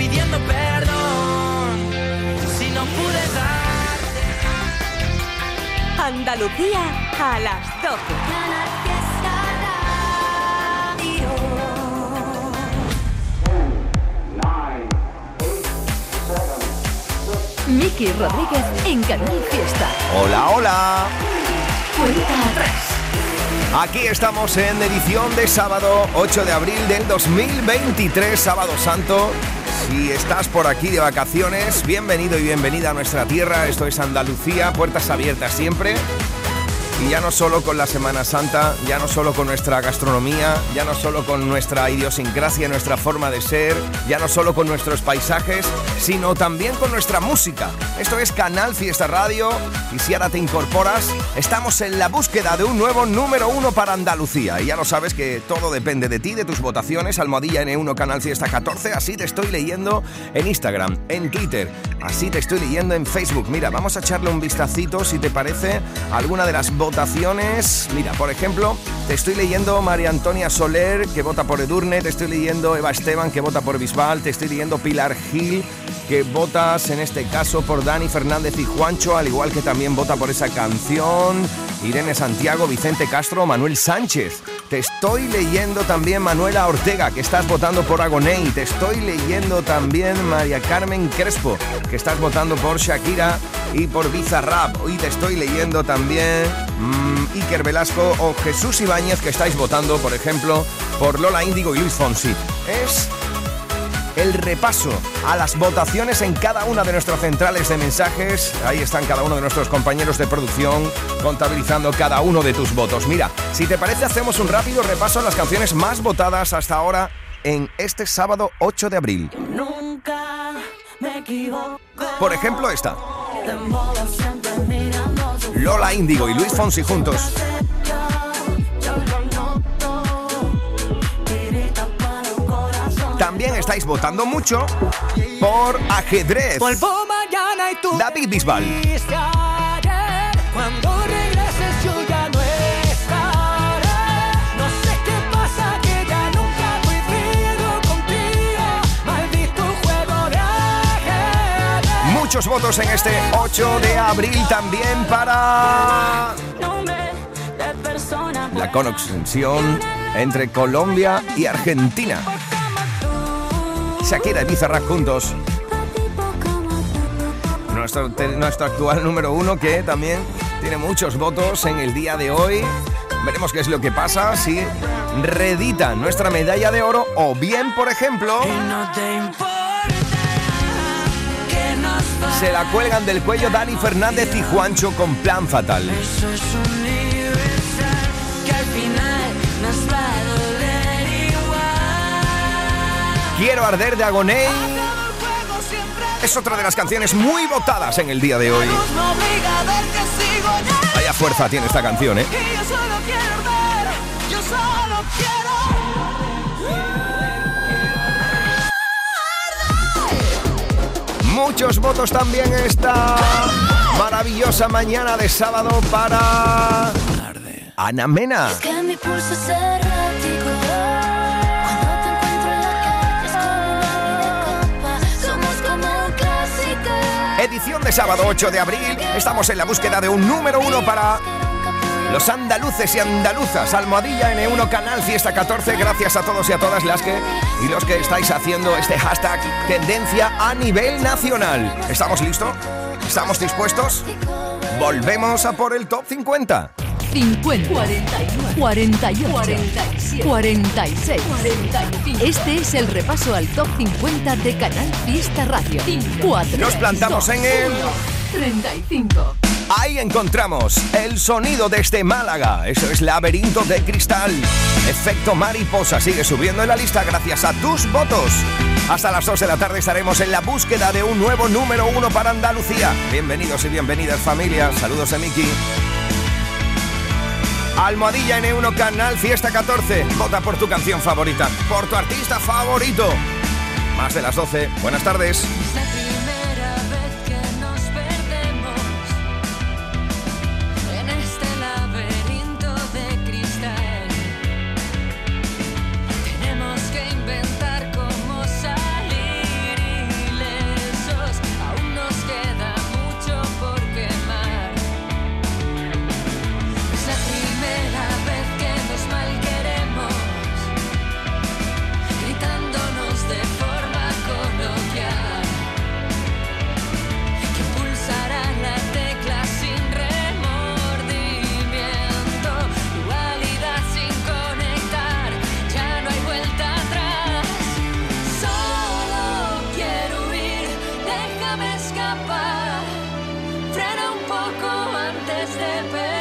pidiendo perdón si no pude darte. Andalucía a las 12. Miki Rodríguez en Canal Fiesta. Hola, hola. Cuenta atrás. Aquí estamos en edición de sábado 8 de abril del 2023, sábado santo. Si estás por aquí de vacaciones, bienvenido y bienvenida a nuestra tierra. Esto es Andalucía, puertas abiertas siempre. Y ya no solo con la Semana Santa, ya no solo con nuestra gastronomía, ya no solo con nuestra idiosincrasia, nuestra forma de ser, ya no solo con nuestros paisajes, sino también con nuestra música. Esto es Canal Fiesta Radio y si ahora te incorporas, estamos en la búsqueda de un nuevo número uno para Andalucía. Y ya lo sabes que todo depende de ti, de tus votaciones, Almohadilla N1 Canal Fiesta 14, así te estoy leyendo en Instagram, en Twitter, así te estoy leyendo en Facebook. Mira, vamos a echarle un vistacito si te parece alguna de las votaciones votaciones. Mira, por ejemplo, te estoy leyendo María Antonia Soler, que vota por Edurne, te estoy leyendo Eva Esteban, que vota por Bisbal, te estoy leyendo Pilar Gil, que votas en este caso por Dani Fernández y Juancho, al igual que también vota por esa canción. Irene Santiago, Vicente Castro, Manuel Sánchez. Te estoy leyendo también Manuela Ortega, que estás votando por Agoney. Te estoy leyendo también María Carmen Crespo, que estás votando por Shakira y por Bizarrap. Y te estoy leyendo también mmm, Iker Velasco o Jesús Ibáñez, que estáis votando, por ejemplo, por Lola Índigo y Luis Fonsi. Es el repaso a las votaciones en cada una de nuestras centrales de mensajes. Ahí están cada uno de nuestros compañeros de producción contabilizando cada uno de tus votos. Mira, si te parece hacemos un rápido repaso a las canciones más votadas hasta ahora en este sábado 8 de abril. Nunca me equivoco. Por ejemplo, esta. Lola Índigo y Luis Fonsi juntos. También estáis votando mucho por ajedrez. Vuelvo mañana y tú David Bisbal. Cuando regreses yo ya no estaré. No sé qué pasa que ya nunca coincido contigo. Maldito juego de ajedrez. Muchos votos en este 8 de abril también para la conexión entre Colombia y Argentina. Shakira y Bizarrap juntos. Nuestro, nuestro actual número uno que también tiene muchos votos en el día de hoy. Veremos qué es lo que pasa si redita nuestra medalla de oro o bien, por ejemplo, se la cuelgan del cuello Dani Fernández y Juancho con plan fatal. Eso es universal, Quiero arder de siempre es otra de las canciones muy votadas en el día de hoy. Vaya fuerza tiene esta canción, ¿eh? Muchos votos también esta maravillosa mañana de sábado para Ana Mena. Que mi pulso Edición de sábado 8 de abril. Estamos en la búsqueda de un número uno para los andaluces y andaluzas. Almohadilla N1 Canal Fiesta 14. Gracias a todos y a todas las que y los que estáis haciendo este hashtag tendencia a nivel nacional. ¿Estamos listos? ¿Estamos dispuestos? Volvemos a por el top 50. 50, 41, 48, 47, 46, 45. Este es el repaso al top 50 de Canal Fiesta Radio. 4, Nos plantamos en el 35. Ahí encontramos el sonido desde Málaga. Eso es Laberinto de Cristal. Efecto mariposa sigue subiendo en la lista gracias a tus votos. Hasta las 2 de la tarde estaremos en la búsqueda de un nuevo número uno para Andalucía. Bienvenidos y bienvenidas familia. Saludos de Miki. Almohadilla N1 Canal Fiesta 14. Vota por tu canción favorita, por tu artista favorito. Más de las 12. Buenas tardes. perder.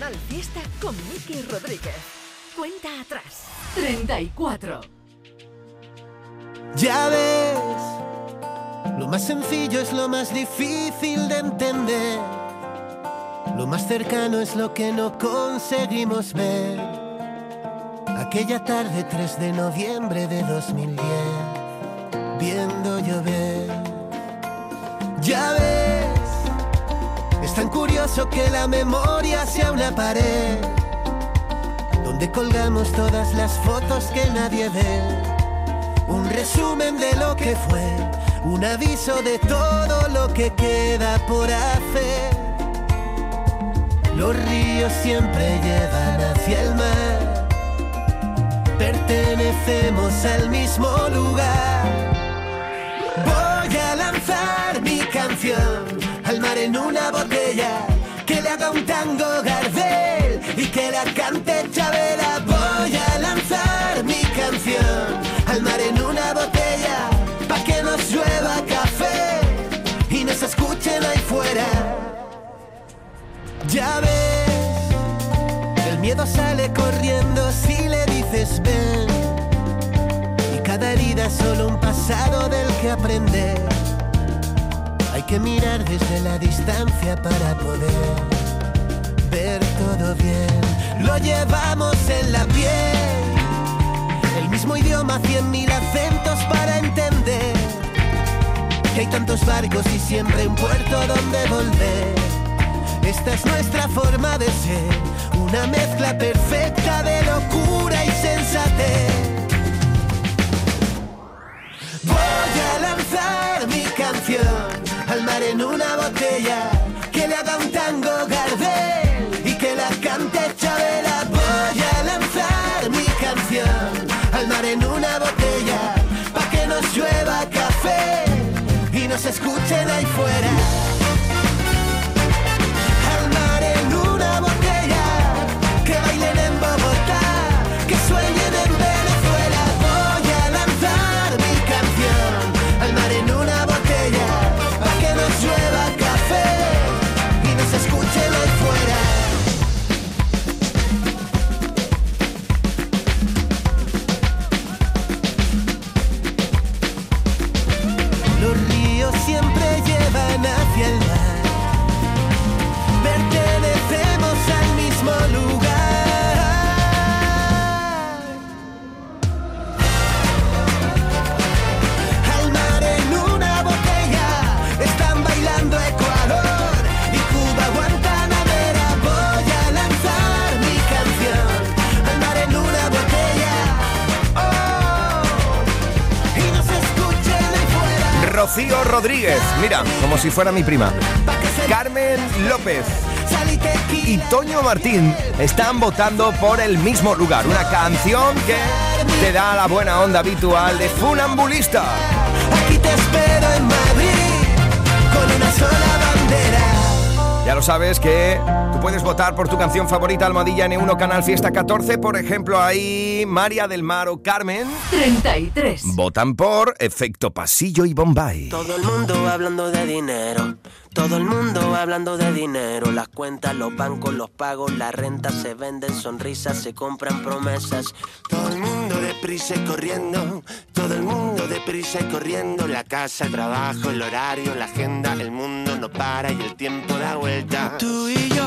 Canal Fiesta con Miki Rodríguez. Cuenta atrás. 34. Ya ves, lo más sencillo es lo más difícil de entender. Lo más cercano es lo que no conseguimos ver. Aquella tarde 3 de noviembre de 2010, viendo llover. Ya ves, es tan curioso que la memoria sea una pared donde colgamos todas las fotos que nadie ve. Un resumen de lo que fue, un aviso de todo lo que queda por hacer. Los ríos siempre llevan hacia el mar, pertenecemos al mismo lugar. Voy a lanzar mi canción en una botella que le haga un tango Gardel y que la cante Chabela. Voy a lanzar mi canción al mar en una botella pa' que nos llueva café y nos escuchen ahí fuera. Ya ves, el miedo sale corriendo si le dices ven. Y cada herida es solo un pasado del que aprender. Que mirar desde la distancia para poder ver todo bien. Lo llevamos en la piel. El mismo idioma, cien mil acentos para entender. Que hay tantos barcos y siempre un puerto donde volver. Esta es nuestra forma de ser, una mezcla perfecta de locura y sensatez. Voy a lanzar mi canción en una botella que le haga un tango Gardel y que la cante Chabela. Voy a lanzar mi canción al mar en una botella pa' que nos llueva café y nos escuchen ahí fuera. Rocío Rodríguez. Mira, como si fuera mi prima. Carmen López y Toño Martín están votando por el mismo lugar. Una canción que te da la buena onda habitual de Funambulista. Aquí te espero en Madrid con una sola bandera. Ya lo sabes que puedes votar por tu canción favorita Almohadilla N1 Canal Fiesta 14. Por ejemplo, ahí María del Mar o Carmen 33. votan por Efecto Pasillo y Bombay. Todo el mundo hablando de dinero. Todo el mundo hablando de dinero. Las cuentas, los bancos, los pagos, la renta se venden sonrisas, se compran promesas. Todo el mundo deprisa y corriendo. Todo el mundo deprisa y corriendo. La casa, el trabajo, el horario, la agenda. El mundo no para y el tiempo da vuelta. Tú y yo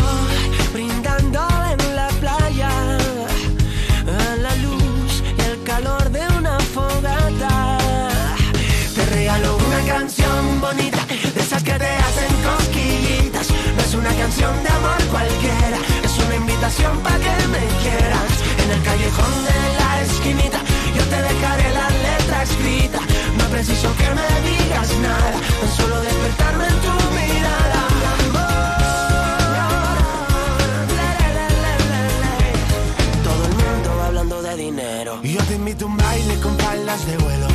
brindando en la playa a la luz y el calor de una fogata. Te regalo una canción bonita, para que me quieras. En el callejón de la esquinita, yo te dejaré la letra escrita. No preciso que me digas nada, tan solo despertarme en tu mirada. Todo el mundo hablando de dinero. Yo te invito a un baile con palas de vuelo.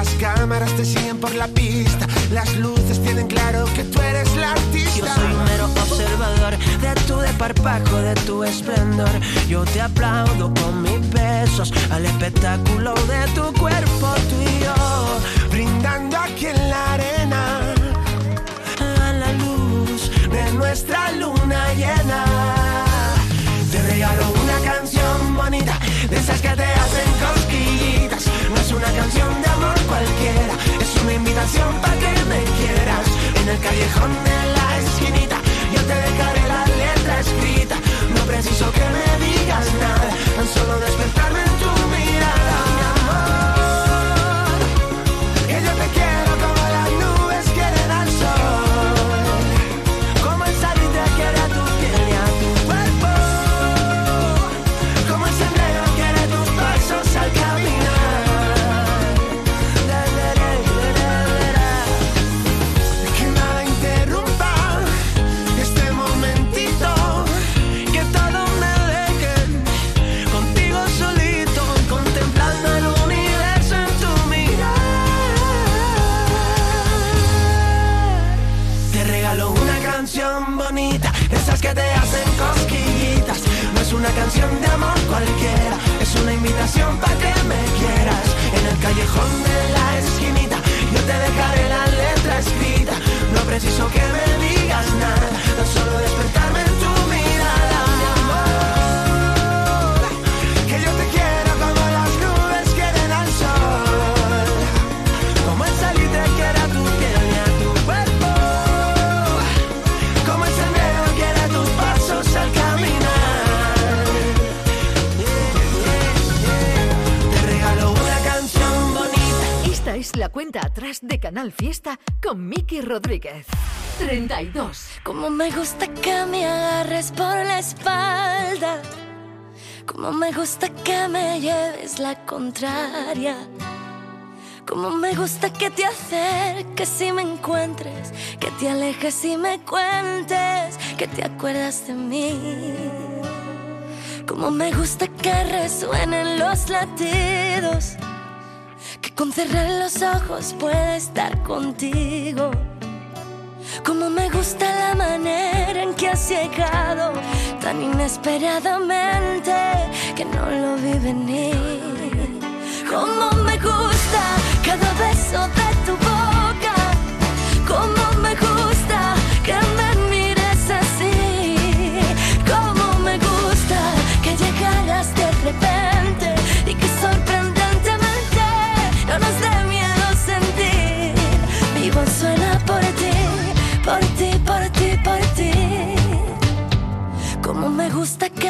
Las cámaras te siguen por la pista. Las luces tienen claro que tú eres la Yo artista. soy un mero observador de tu desparpajo, de tu esplendor. Yo te aplaudo con mis besos al espectáculo de tu cuerpo, tú y yo. Brindando invitación para que me quieras. En el callejón de la esquinita, yo te dejaré la letra escrita. No preciso que me digas nada, tan solo despertarme para que me quieras. En el callejón de la esquinita, yo te dejaré la letra escrita. No preciso que me digas nada, tan solo despertarme la cuenta atrás de Canal Fiesta con Miki Rodríguez. 32. Como me gusta que me agarres por la espalda. Como me gusta que me lleves la contraria. Como me gusta que te acerques y me encuentres. Que te alejes y me cuentes. Que te acuerdas de mí. Como me gusta que resuenen los latidos. Con cerrar los ojos pueda estar contigo. Como me gusta la manera en que has llegado tan inesperadamente que no lo vi venir. Como me gusta cada beso de tu boca. Como me gusta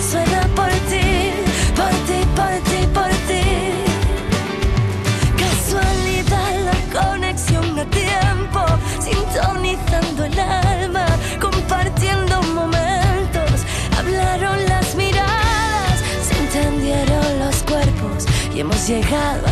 suena por ti, por ti, por ti, por ti. Casualidad, la conexión a tiempo, sintonizando el alma, compartiendo momentos. Hablaron las miradas, se entendieron los cuerpos y hemos llegado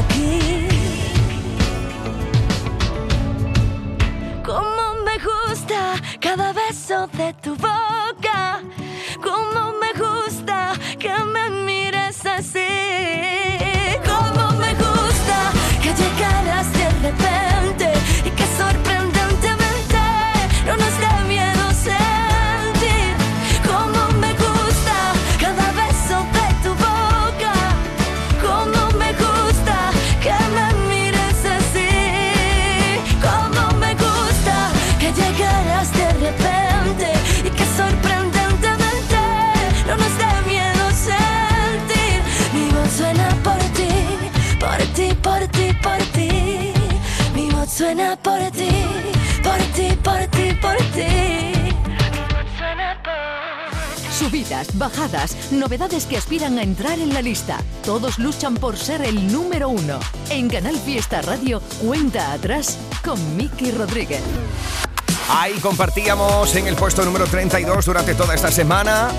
Subidas, bajadas, novedades que aspiran a entrar en la lista. Todos luchan por ser el número uno. En Canal Fiesta Radio, cuenta atrás con Miki Rodríguez. Ahí compartíamos en el puesto número 32 durante toda esta semana.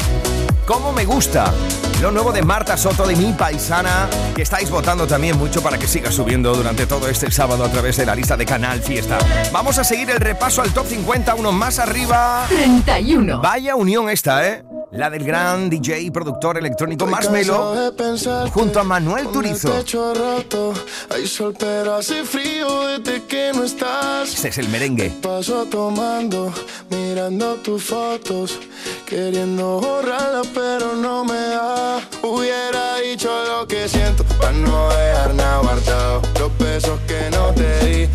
¿Cómo me gusta? Lo nuevo de Marta Soto, de mi paisana, que estáis votando también mucho para que siga subiendo durante todo este sábado a través de la lista de Canal Fiesta. Vamos a seguir el repaso al top 50, uno más arriba. 31. Vaya unión esta, ¿eh? La del gran DJ y productor electrónico Marshmello junto a Manuel Turizo. Roto, hay sol pero hace frío desde que no estás. Este es el merengue. Paso tomando, mirando tus fotos, queriendo borrarlas pero no me da. Hubiera dicho lo que siento para no dejar nada guardado. Los besos que no te di,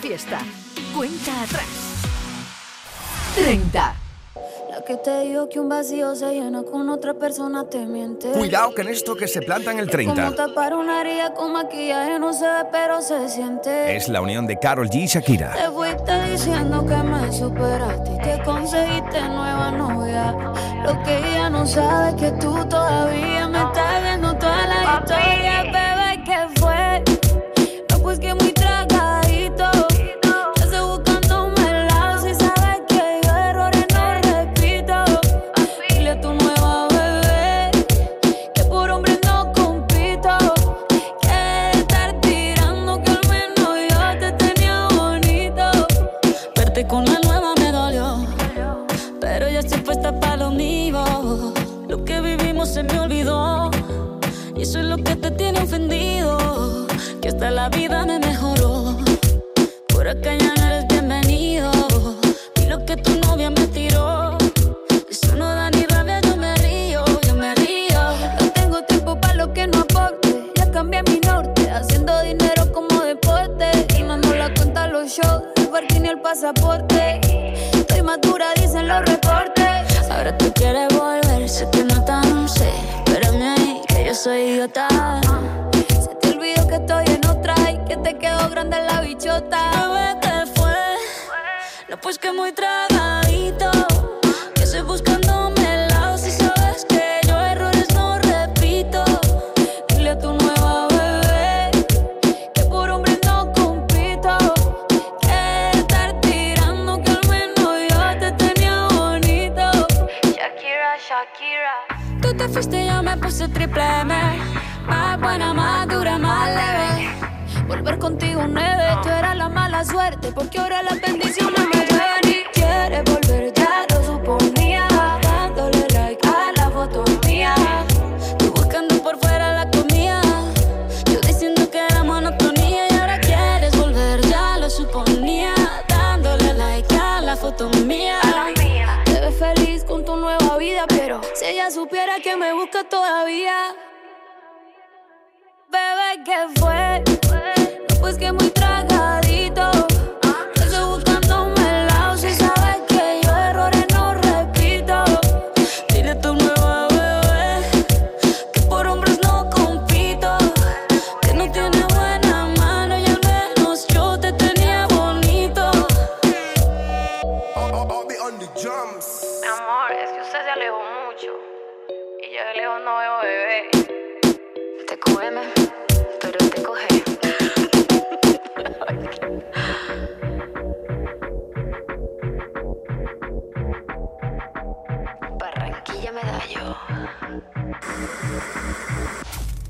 Fiesta. Cuenta atrás. 30. La que te digo que un vacío se llena con otra persona te miente. Cuidado que en esto que se planta en el 30 Como tapar una herida con maquillaje no se ve pero se siente. es la unión de Carol G y Shakira. Te fuiste diciendo que me superaste y que conseguiste nueva novia. Lo que ella no sabe es que tú todavía me estás viendo toda la historia, bebé, ¿qué fue? No, pues que muy No, pues que muy tragadito. Yo de lejos no veo bebé. Te come, pero te coge.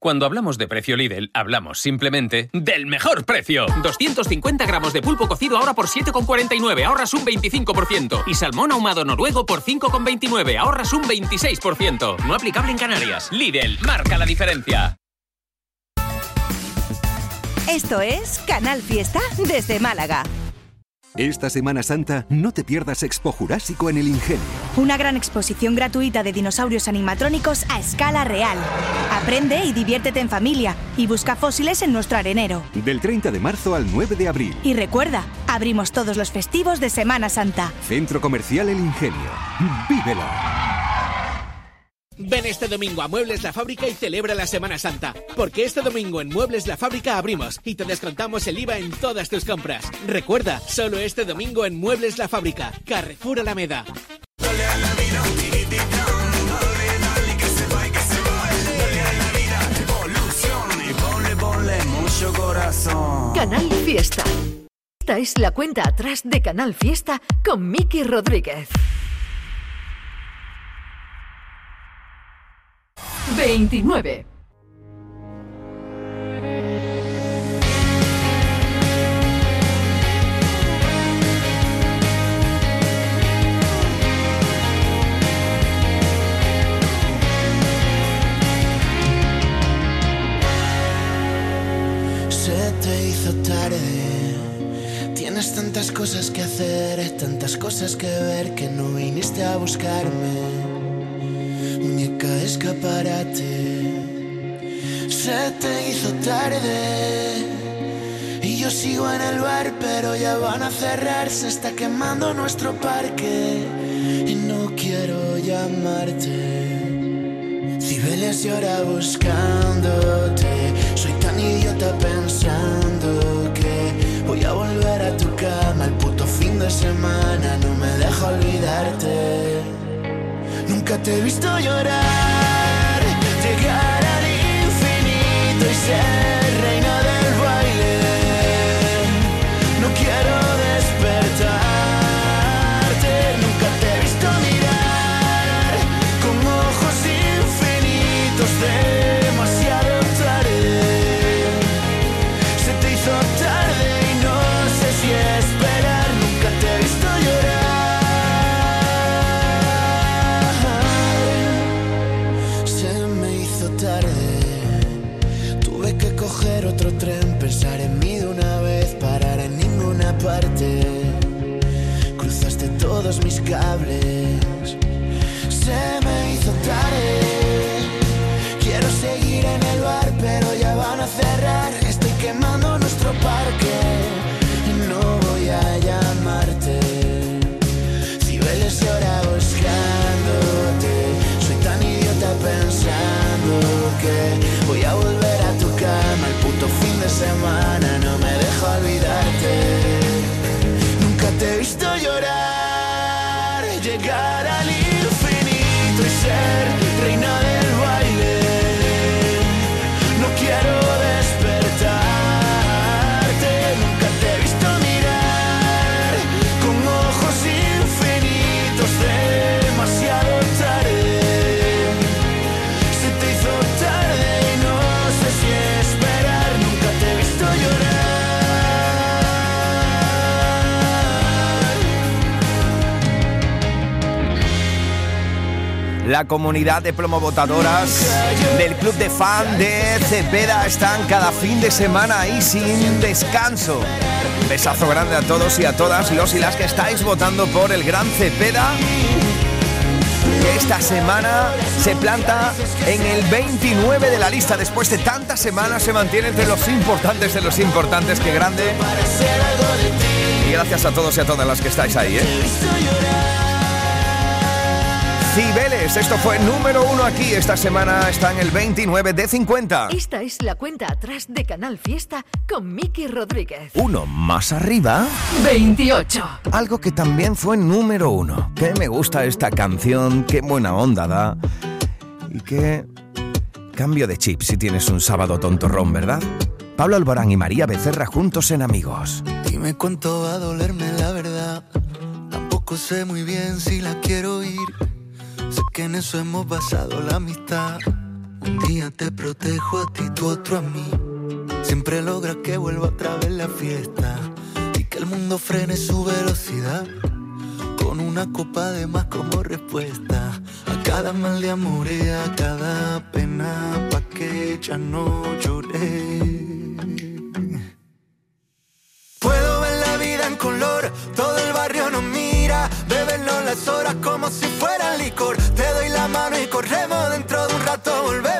Cuando hablamos de precio Lidl, hablamos simplemente del mejor precio. 250 gramos de pulpo cocido ahora por 7,49, ahorras un 25%. Y salmón ahumado noruego por 5,29, ahorras un 26%. No aplicable en Canarias. Lidl, marca la diferencia. Esto es Canal Fiesta desde Málaga. Esta Semana Santa no te pierdas Expo Jurásico en el Ingenio. Una gran exposición gratuita de dinosaurios animatrónicos a escala real. Aprende y diviértete en familia y busca fósiles en nuestro arenero. Del 30 de marzo al 9 de abril. Y recuerda, abrimos todos los festivos de Semana Santa. Centro Comercial El Ingenio. ¡Vívelo! Ven este domingo a Muebles La Fábrica y celebra la Semana Santa, porque este domingo en Muebles La Fábrica abrimos y te descontamos el IVA en todas tus compras. Recuerda, solo este domingo en Muebles La Fábrica, Carrefour Alameda. Canal Fiesta. Esta es la cuenta atrás de Canal Fiesta con Miki Rodríguez. 29. Se te hizo tarde. Tienes tantas cosas que hacer, tantas cosas que ver que no viniste a buscarme. De escaparate, se te hizo tarde. Y yo sigo en el bar, pero ya van a cerrar, se está quemando nuestro parque. Y no quiero llamarte. Cibeles llora buscándote. Soy tan idiota pensando que voy a volver a tu cama el puto fin de semana. No me deja olvidarte. Nunca te he visto llorar, llegar al infinito y ser se me hizo tarde. Quiero seguir en el bar, pero ya van a cerrar. Estoy quemando nuestro parque y no voy a La comunidad de promovotadoras del club de fan de Cepeda están cada fin de semana ahí sin descanso. Besazo grande a todos y a todas los y las que estáis votando por el gran Cepeda. Esta semana se planta en el 29 de la lista. Después de tantas semanas se mantiene entre los importantes de los importantes. ¡Qué grande! Y gracias a todos y a todas las que estáis ahí, ¿eh? Cibeles, esto fue número uno aquí. Esta semana está en el 29 de 50. Esta es la cuenta atrás de Canal Fiesta con Miki Rodríguez. Uno más arriba. 28. Algo que también fue número uno. Que me gusta esta canción, qué buena onda da. Y qué cambio de chip si tienes un sábado tontorrón, ¿verdad? Pablo Alborán y María Becerra juntos en Amigos. Dime cuánto va a dolerme la verdad. Tampoco sé muy bien si la quiero oír. Sé que en eso hemos basado la amistad. Un día te protejo a ti, tú otro a mí. Siempre logra que vuelva otra vez la fiesta y que el mundo frene su velocidad. Con una copa de más como respuesta a cada mal de amor y a cada pena pa' que ya no lloré. Puedo ver la vida en color, todo el barrio nos mira, las horas como si fuera licor. Te doy la mano y corremos, dentro de un rato volvemos,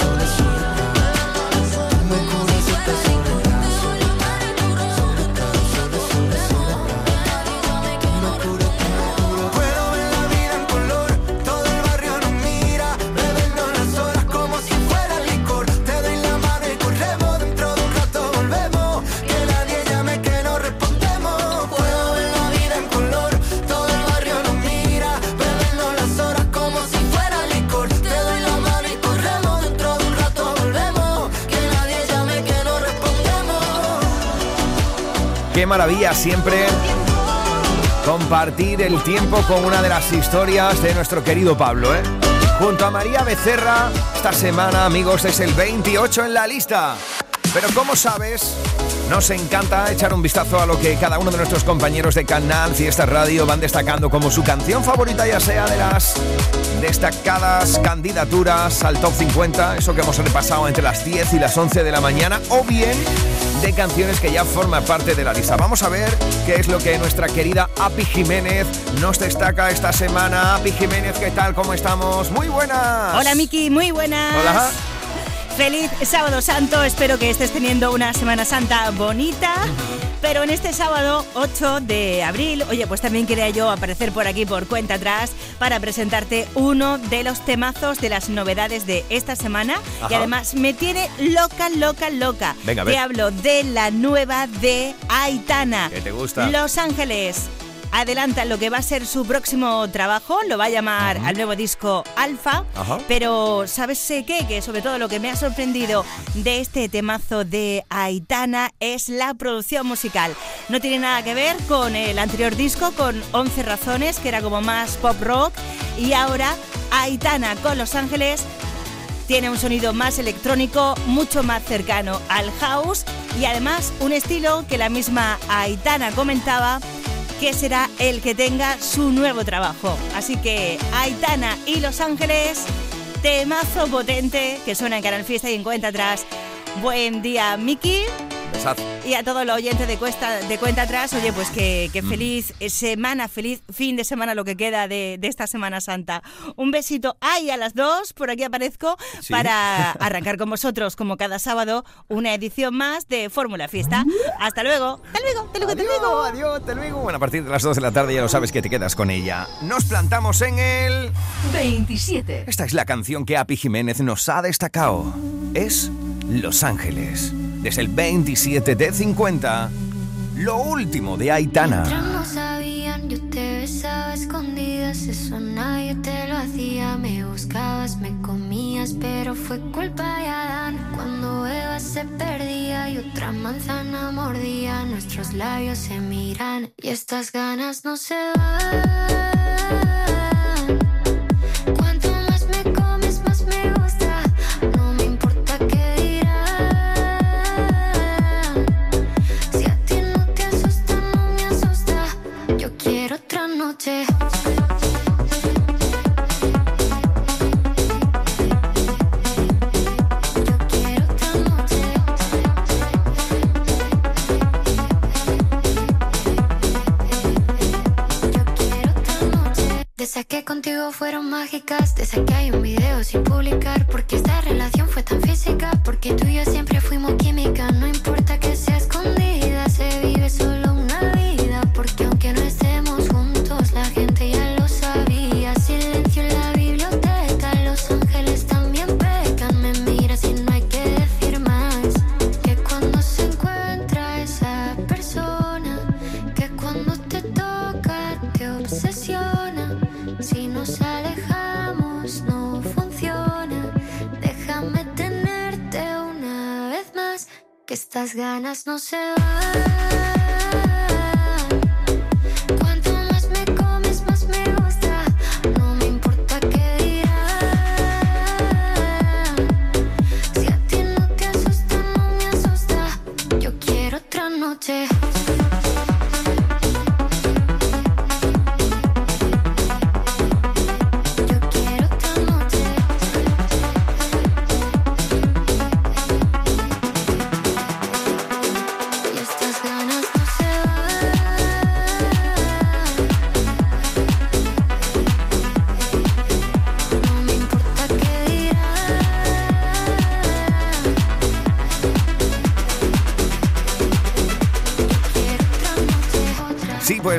sole, sole, Qué maravilla siempre compartir el tiempo con una de las historias de nuestro querido Pablo, ¿eh? Junto a María Becerra, esta semana, amigos, es el 28 en la lista. Pero como sabes, nos encanta echar un vistazo a lo que cada uno de nuestros compañeros de Canal Fiesta Radio van destacando como su canción favorita, ya sea de las destacadas candidaturas al top 50, eso que hemos repasado entre las 10 y las 11 de la mañana, o bien de canciones que ya forman parte de la lista. Vamos a ver qué es lo que nuestra querida Api Jiménez nos destaca esta semana. Api Jiménez, ¿qué tal? ¿Cómo estamos? Muy buenas. Hola Miki, muy buenas. Hola. Feliz sábado santo, espero que estés teniendo una Semana Santa bonita. Pero en este sábado 8 de abril, oye, pues también quería yo aparecer por aquí por cuenta atrás para presentarte uno de los temazos de las novedades de esta semana. Y además me tiene loca, loca, loca. Venga. Te hablo de la nueva de Aitana. ¿Qué te gusta? Los Ángeles. Adelanta lo que va a ser su próximo trabajo, lo va a llamar al nuevo disco Alfa, pero ¿sabes eh, qué? Que sobre todo lo que me ha sorprendido de este temazo de Aitana es la producción musical. No tiene nada que ver con el anterior disco, con 11 razones, que era como más pop rock, y ahora Aitana con Los Ángeles tiene un sonido más electrónico, mucho más cercano al house y además un estilo que la misma Aitana comentaba que será el que tenga su nuevo trabajo. Así que Aitana y Los Ángeles, temazo potente que suena en Canal Fiesta y en cuenta atrás. Buen día, Miki. Besazo. Y a todos los oyentes de, cuesta, de cuenta atrás, oye, pues que, que feliz semana, feliz fin de semana lo que queda de, de esta Semana Santa. Un besito ahí a las dos, por aquí aparezco, Sí. para arrancar con vosotros, como cada sábado, una edición más de Fórmula Fiesta. Hasta luego. Hasta luego, hasta luego, hasta luego. Adiós, hasta luego. Bueno, a partir de las 2 de la tarde ya lo sabes que te quedas con ella. Nos plantamos en el 27. Esta es la canción que Api Jiménez nos ha destacado. Es Los Ángeles. Desde el 27 de 50, lo último de Aitana. no sabían, yo te besaba escondidas, eso nadie te lo hacía. Me buscabas, me comías, pero fue culpa de Adán. Cuando Eva se perdía y otra manzana mordía, nuestros labios se miran y estas ganas no se van.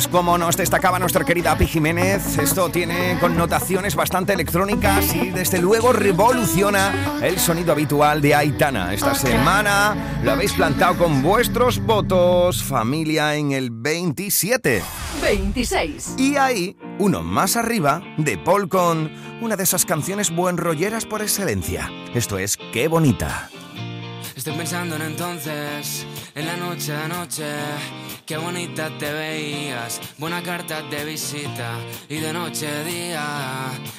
Pues como nos destacaba nuestra querida Pi Jiménez, esto tiene connotaciones bastante electrónicas y desde luego revoluciona el sonido habitual de Aitana. Esta semana lo habéis plantado con vuestros votos, familia, en el 27. 26. Y ahí, uno más arriba, de Paul con una de esas canciones buen rolleras por excelencia. Esto es Qué bonita. Estoy pensando en entonces, en la noche de anoche, qué bonita te veías, buena carta de visita y de noche a día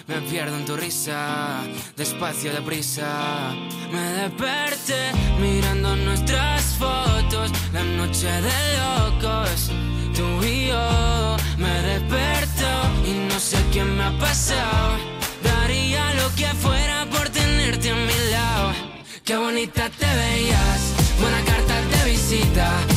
me pierdo en tu risa, despacio deprisa. Me desperté mirando nuestras fotos, la noche de locos, tú y yo. Me desperto y no sé qué me ha pasado, daría lo que fuera por tenerte a mi lado. Qué bonita te veías, buena carta de visita.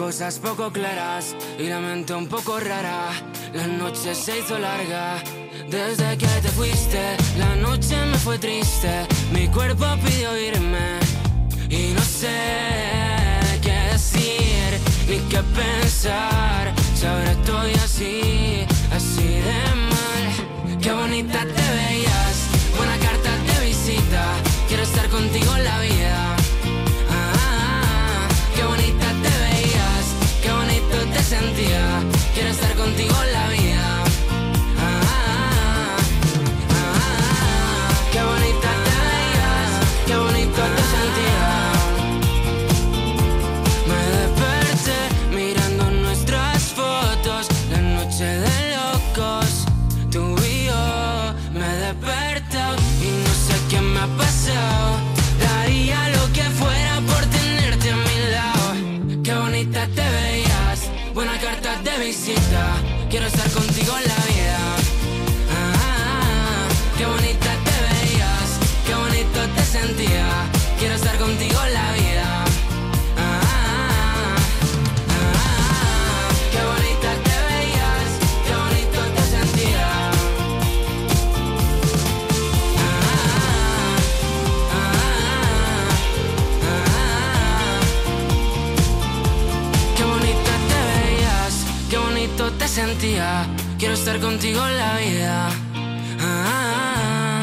Cosas poco claras y la mente un poco rara. La noche se hizo larga. Desde que te fuiste, la noche me fue triste. Mi cuerpo pidió irme y no sé qué decir ni qué pensar. Si ahora estoy así, así de mal. Qué bonita te veías, Quiero estar contigo en la vida. Ah,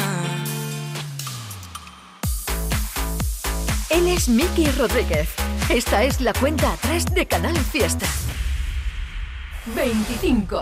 Él es Miki Rodríguez. Esta es la cuenta atrás de Canal Fiesta. 25.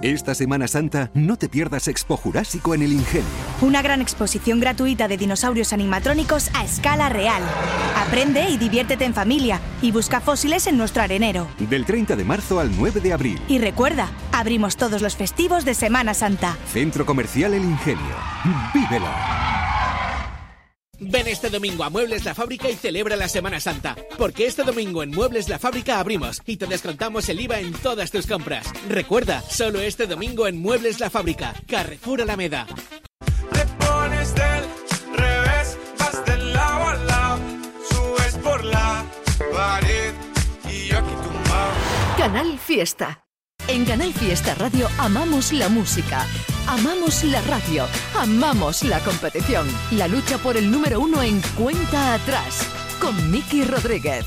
Esta Semana Santa no te pierdas Expo Jurásico en el Ingenio. Una gran exposición gratuita de dinosaurios animatrónicos a escala real. Aprende y diviértete en familia y busca fósiles en nuestro arenero. Del 30 de marzo al 9 de abril. Y recuerda, abrimos todos los festivos de Semana Santa. Centro Comercial El Ingenio. ¡Vívelo! Ven este domingo a Muebles La Fábrica y celebra la Semana Santa. Porque este domingo en Muebles La Fábrica abrimos y te descontamos el IVA en todas tus compras. Recuerda, solo este domingo en Muebles La Fábrica, Carrefour Alameda. pones del revés, vas del lado a lado, subes por la pared y yo aquí tumbado. Canal Fiesta. En Canal Fiesta Radio amamos la música, amamos la radio, amamos la competición. La lucha por el número uno en cuenta atrás con Miki Rodríguez.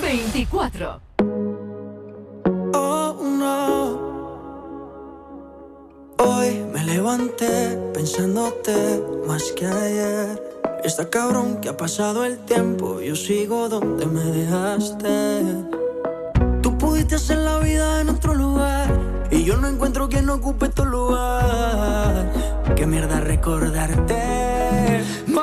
24. Oh no. Hoy me levanté pensándote más que ayer. Está cabrón que ha pasado el tiempo, yo sigo donde me dejaste. Tú pudiste hacer la vida en y yo no encuentro quien ocupe tu lugar. Qué mierda recordarte. No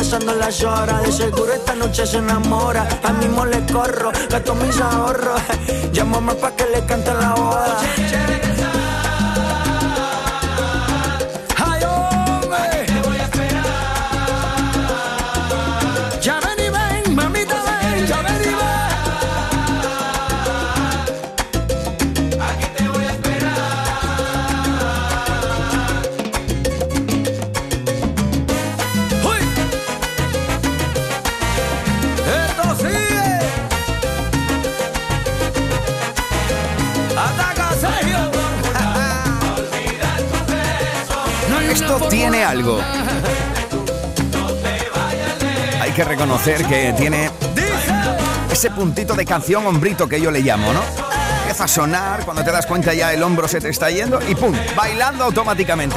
Pasando las horas. De seguro esta noche se enamora. A mismo le corro, gasto mis ahorros. Llámame pa' que le cante la boda. Que reconocer que tiene ese puntito de canción hombrito que yo le llamo, ¿no? Empieza a sonar, cuando te das cuenta ya el hombro se te está yendo y ¡pum! Bailando automáticamente.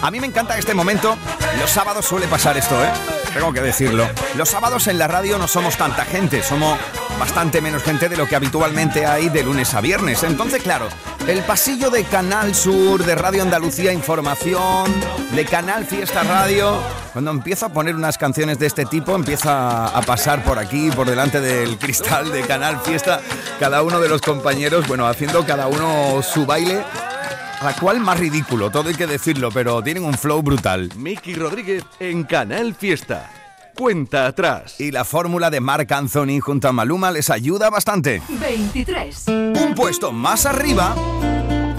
A mí me encanta este momento. Los sábados suele pasar esto, ¿eh? Tengo que decirlo. Los sábados en la radio no somos tanta gente, somos bastante menos gente de lo que habitualmente hay de lunes a viernes. Entonces, claro, el pasillo de Canal Sur, de Radio Andalucía Información, de Canal Fiesta Radio, cuando empieza a poner unas canciones de este tipo, empieza a pasar por aquí, por delante del cristal de Canal Fiesta, cada uno de los compañeros, bueno, haciendo cada uno su baile. La cual más ridículo, todo hay que decirlo, pero tienen un flow brutal. Miki Rodríguez en Canal Fiesta. Cuenta atrás. Y la fórmula de Marc Anthony junto a Maluma les ayuda bastante. 23. Un puesto más arriba,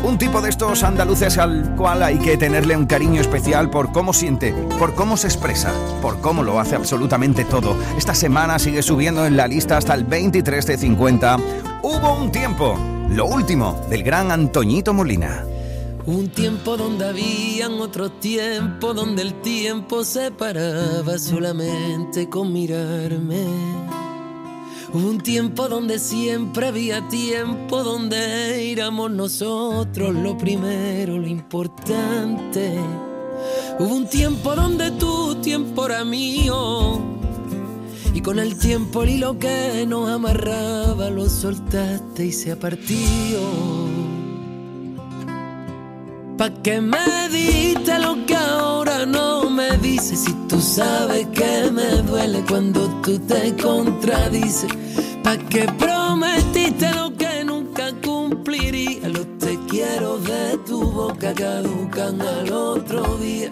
un tipo de estos andaluces al cual hay que tenerle un cariño especial por cómo siente, por cómo se expresa, por cómo lo hace absolutamente todo. Esta semana sigue subiendo en la lista hasta el 23 de 50. Hubo un tiempo, lo último, del gran Antoñito Molina. Un tiempo donde habían otro tiempo, donde el tiempo se paraba solamente con mirarme. Un tiempo donde siempre había tiempo, donde éramos nosotros lo primero, lo importante. Hubo un tiempo donde tu tiempo era mío. Y con el tiempo el hilo que nos amarraba lo soltaste y se ha partido. ¿Pa' qué me diste lo que ahora no me dices? Si tú sabes que me duele cuando tú te contradices. ¿Pa' qué prometiste lo que nunca cumpliría? Los te quiero de tu boca caducan al otro día.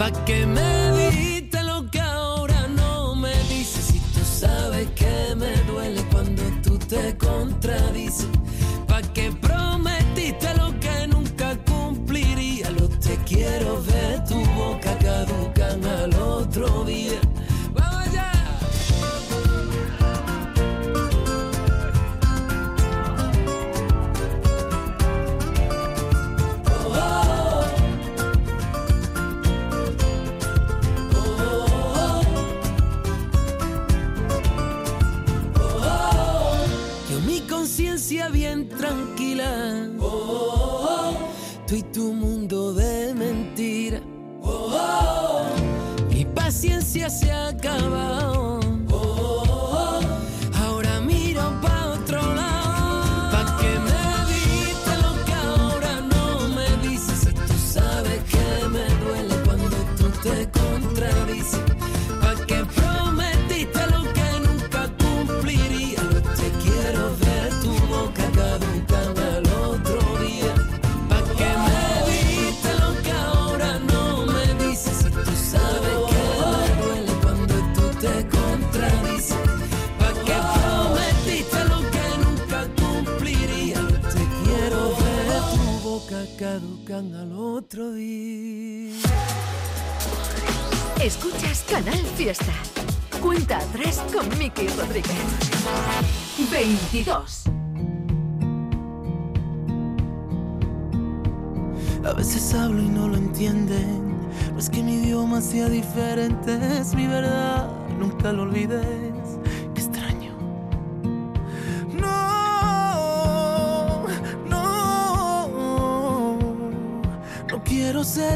¿Pa' qué me diste lo que ahora no me dices? Si tú sabes que me duele cuando tú te contradices. Paciencia se ha caducan al otro día. Escuchas Canal Fiesta. Cuenta atrás con Miki Rodríguez. 22. A veces hablo y no lo entienden. No es que mi idioma sea diferente, es mi verdad. Nunca lo olvides.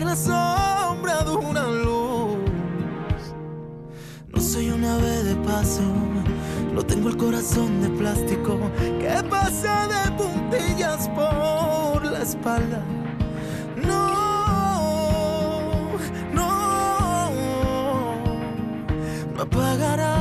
La sombra de una luz. No soy un ave de paso. No tengo el corazón de plástico que pasa de puntillas por la espalda. No, no, no apagará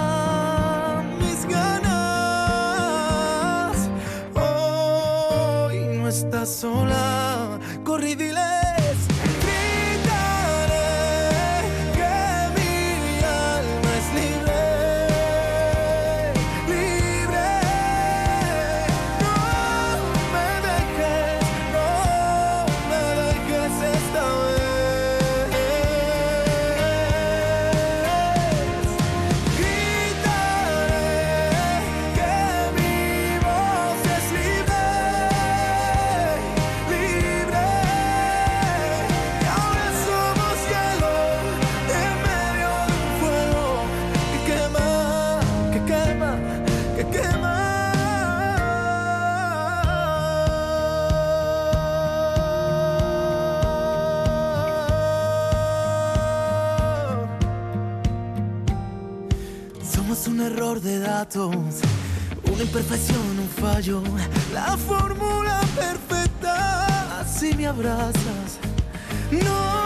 una imperfección, un fallo, la fórmula perfecta. Si me abrazas, no,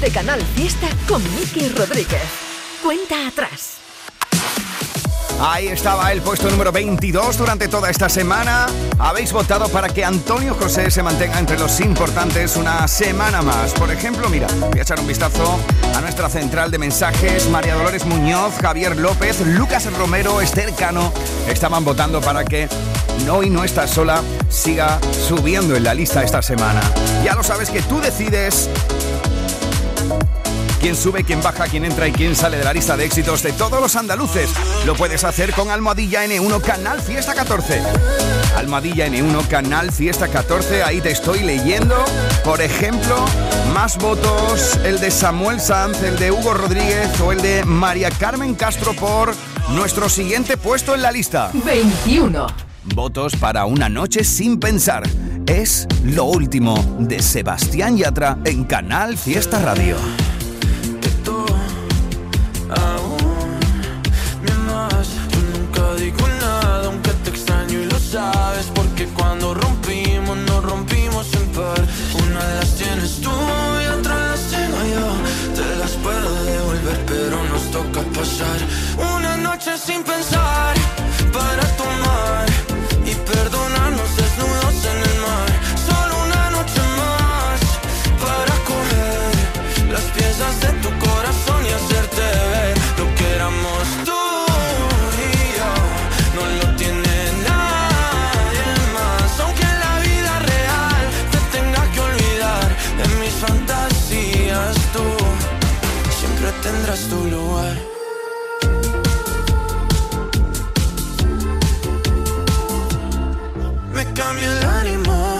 de Canal Fiesta con Miki Rodríguez. Cuenta atrás. Ahí estaba el puesto número 22 durante toda esta semana. Habéis votado para que Antonio José se mantenga entre los importantes una semana más. Por ejemplo, mira, voy a echar un vistazo a nuestra central de mensajes. María Dolores Muñoz, Javier López, Lucas Romero, Esther Cano estaban votando para que No No Estás Sola siga subiendo en la lista esta semana. Ya lo sabes que tú decides quién sube, quién baja, quién entra y quién sale de la lista de éxitos de todos los andaluces. Lo puedes hacer con Almohadilla N1 Canal Fiesta 14. Almohadilla N1 Canal Fiesta 14, ahí te estoy leyendo. Por ejemplo, más votos, el de Samuel Sanz, el de Hugo Rodríguez o el de María Carmen Castro por nuestro siguiente puesto en la lista. 21. Votos para una noche sin pensar. Es lo último de Sebastián Yatra en Canal Fiesta Radio. Aún me amas. Yo nunca digo nada, aunque te extraño y lo sabes. Porque cuando rompimos, nos rompimos en par. Una de las tienes tú y otra las tengo yo. Te las puedo devolver, pero nos toca pasar una noche sin pensar encuentras tu lugar. Me cambia el ánimo.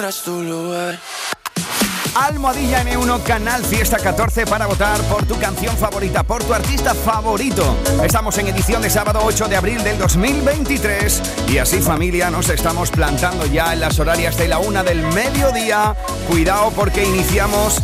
tendrás tu lugar. Almohadilla M1 Canal Fiesta 14 para votar por tu canción favorita, por tu artista favorito. Estamos en edición de sábado 8 de abril del 2023 y así familia nos estamos plantando ya en las horarias de la una del mediodía. Cuidado porque iniciamos